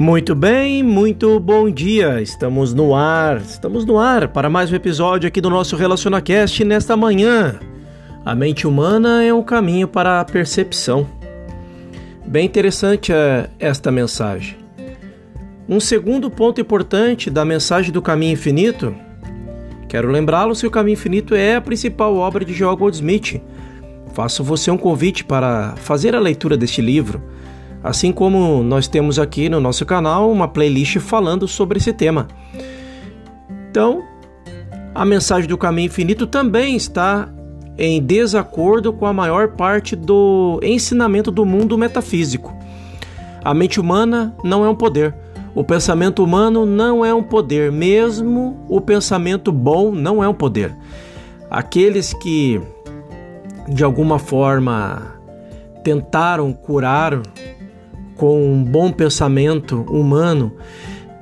Muito bem, muito bom dia. Estamos no ar, estamos no ar para mais um episódio aqui do nosso RelacionaCast nesta manhã. A mente humana é um caminho para a percepção. Bem interessante é esta mensagem. Um segundo ponto importante da mensagem do caminho infinito. Quero lembrá-lo se o caminho infinito é a principal obra de Joel Goldsmith. Faço você um convite para fazer a leitura deste livro Assim como nós temos aqui no nosso canal uma playlist falando sobre esse tema. Então, a mensagem do caminho infinito também está em desacordo com a maior parte do ensinamento do mundo metafísico. A mente humana não é um poder. O pensamento humano não é um poder, mesmo o pensamento bom não é um poder. Aqueles que de alguma forma tentaram curar com um bom pensamento humano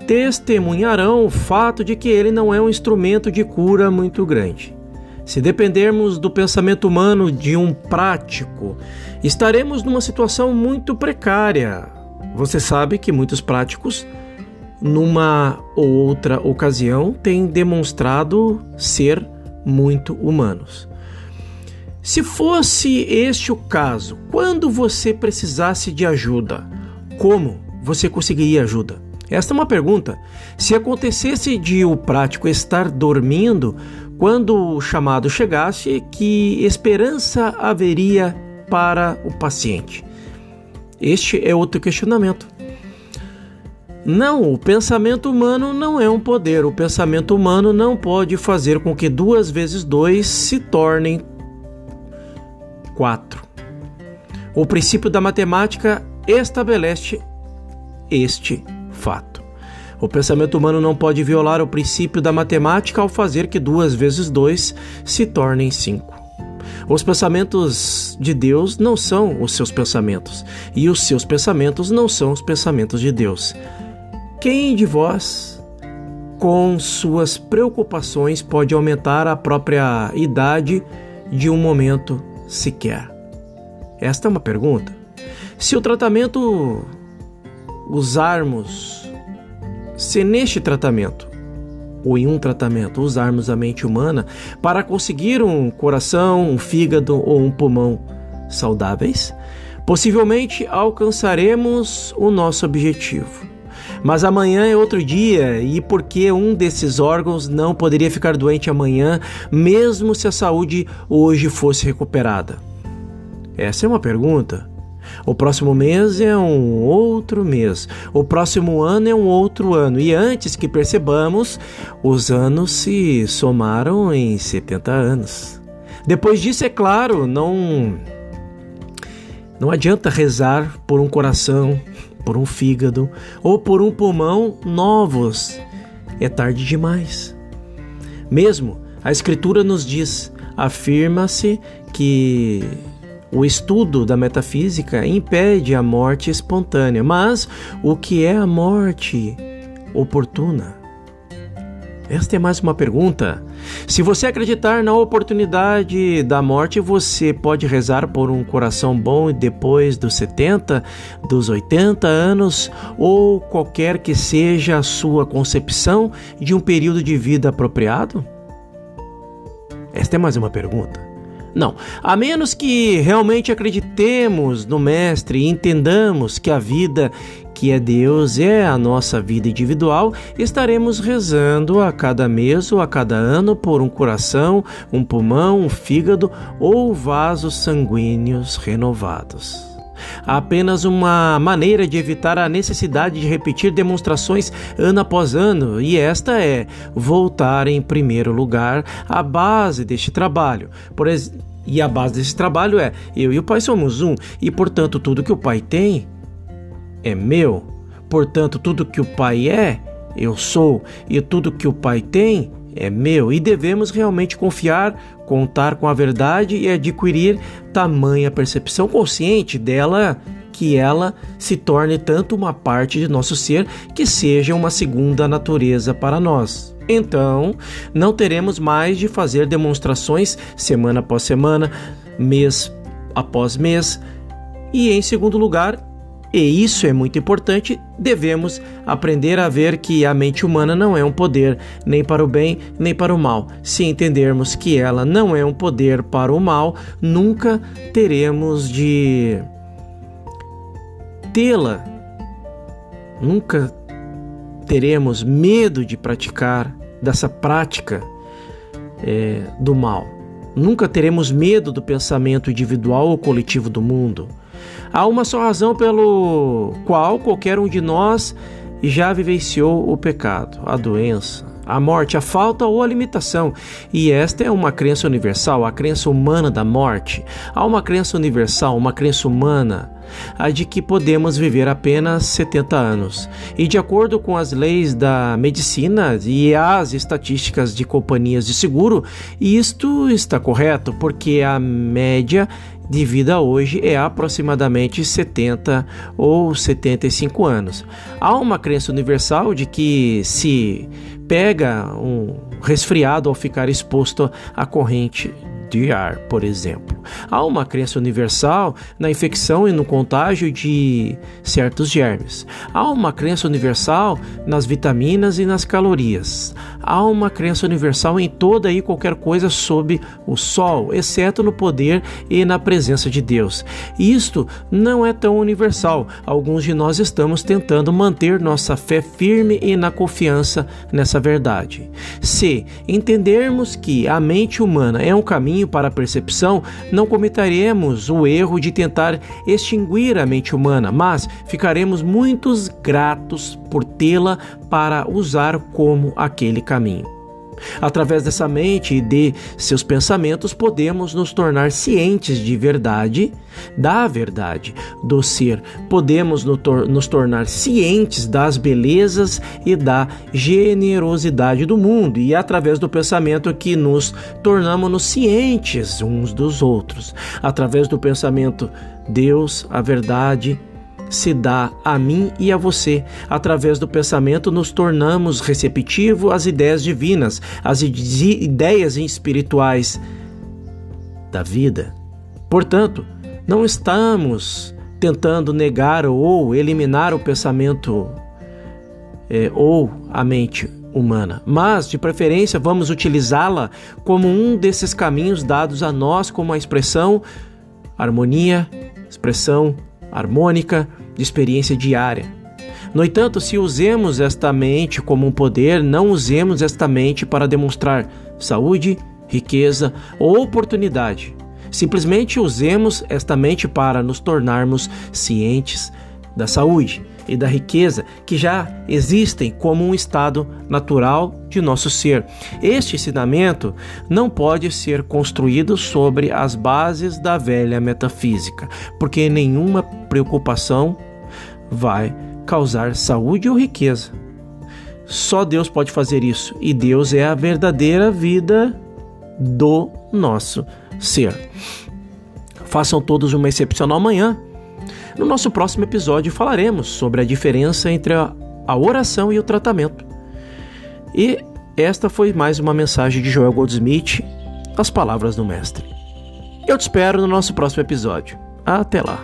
testemunharão o fato de que ele não é um instrumento de cura muito grande. Se dependermos do pensamento humano de um prático, estaremos numa situação muito precária. Você sabe que muitos práticos, numa ou outra ocasião, têm demonstrado ser muito humanos. Se fosse este o caso, quando você precisasse de ajuda, como você conseguiria ajuda? Esta é uma pergunta. Se acontecesse de o prático estar dormindo quando o chamado chegasse, que esperança haveria para o paciente? Este é outro questionamento. Não, o pensamento humano não é um poder. O pensamento humano não pode fazer com que duas vezes dois se tornem quatro. O princípio da matemática estabelece este fato. O pensamento humano não pode violar o princípio da matemática ao fazer que duas vezes dois se tornem cinco. Os pensamentos de Deus não são os seus pensamentos, e os seus pensamentos não são os pensamentos de Deus. Quem de vós, com suas preocupações, pode aumentar a própria idade de um momento sequer? Esta é uma pergunta. Se o tratamento usarmos, se neste tratamento ou em um tratamento usarmos a mente humana para conseguir um coração, um fígado ou um pulmão saudáveis, possivelmente alcançaremos o nosso objetivo. Mas amanhã é outro dia, e por que um desses órgãos não poderia ficar doente amanhã, mesmo se a saúde hoje fosse recuperada? Essa é uma pergunta o próximo mês é um outro mês. O próximo ano é um outro ano. E antes que percebamos, os anos se somaram em 70 anos. Depois disso, é claro, não não adianta rezar por um coração, por um fígado ou por um pulmão novos. É tarde demais. Mesmo a escritura nos diz, afirma-se que o estudo da metafísica impede a morte espontânea, mas o que é a morte oportuna? Esta é mais uma pergunta. Se você acreditar na oportunidade da morte, você pode rezar por um coração bom depois dos 70, dos 80 anos ou qualquer que seja a sua concepção de um período de vida apropriado? Esta é mais uma pergunta. Não, a menos que realmente acreditemos no Mestre e entendamos que a vida que é Deus é a nossa vida individual, estaremos rezando a cada mês ou a cada ano por um coração, um pulmão, um fígado ou vasos sanguíneos renovados. Apenas uma maneira de evitar a necessidade de repetir demonstrações ano após ano, e esta é voltar em primeiro lugar à base deste trabalho. Por e a base desse trabalho é: eu e o Pai somos um, e portanto tudo que o Pai tem é meu. Portanto, tudo que o Pai é, eu sou, e tudo que o Pai tem é meu. E devemos realmente confiar, contar com a verdade e adquirir tamanha percepção consciente dela que ela se torne tanto uma parte de nosso ser que seja uma segunda natureza para nós. Então, não teremos mais de fazer demonstrações semana após semana, mês após mês. E em segundo lugar, e isso é muito importante, devemos aprender a ver que a mente humana não é um poder nem para o bem nem para o mal. Se entendermos que ela não é um poder para o mal, nunca teremos de tê-la, nunca teremos medo de praticar dessa prática é, do mal. Nunca teremos medo do pensamento individual ou coletivo do mundo. Há uma só razão pelo qual qualquer um de nós já vivenciou o pecado, a doença, a morte, a falta ou a limitação. E esta é uma crença universal, a crença humana da morte. Há uma crença universal, uma crença humana, a de que podemos viver apenas 70 anos. E de acordo com as leis da medicina e as estatísticas de companhias de seguro, isto está correto, porque a média de vida hoje é aproximadamente 70 ou 75 anos. Há uma crença universal de que se pega um resfriado ao ficar exposto à corrente de ar, por exemplo. Há uma crença universal na infecção e no contágio de certos germes. Há uma crença universal nas vitaminas e nas calorias. Há uma crença universal em toda e qualquer coisa sob o sol, exceto no poder e na presença de Deus. Isto não é tão universal. Alguns de nós estamos tentando manter nossa fé firme e na confiança nessa verdade. Se entendermos que a mente humana é um caminho para a percepção, não cometeremos o erro de tentar extinguir a mente humana, mas ficaremos muito gratos por tê-la para usar como aquele caminho. Através dessa mente e de seus pensamentos, podemos nos tornar cientes de verdade, da verdade, do ser. Podemos nos tornar cientes das belezas e da generosidade do mundo, e através do pensamento que nos tornamos cientes uns dos outros. Através do pensamento, Deus, a verdade, se dá a mim e a você. Através do pensamento, nos tornamos receptivos às ideias divinas, às ideias espirituais da vida. Portanto, não estamos tentando negar ou eliminar o pensamento é, ou a mente humana, mas de preferência vamos utilizá-la como um desses caminhos dados a nós como a expressão harmonia, expressão harmônica de experiência diária. No entanto, se usemos esta mente como um poder, não usemos esta mente para demonstrar saúde, riqueza ou oportunidade. Simplesmente usemos esta mente para nos tornarmos cientes da saúde e da riqueza que já existem como um estado natural de nosso ser. Este ensinamento não pode ser construído sobre as bases da velha metafísica, porque nenhuma preocupação vai causar saúde ou riqueza. Só Deus pode fazer isso, e Deus é a verdadeira vida do nosso ser. Façam todos uma excepcional manhã no nosso próximo episódio falaremos sobre a diferença entre a, a oração e o tratamento. E esta foi mais uma mensagem de Joel Goldsmith, as palavras do mestre. Eu te espero no nosso próximo episódio. Até lá.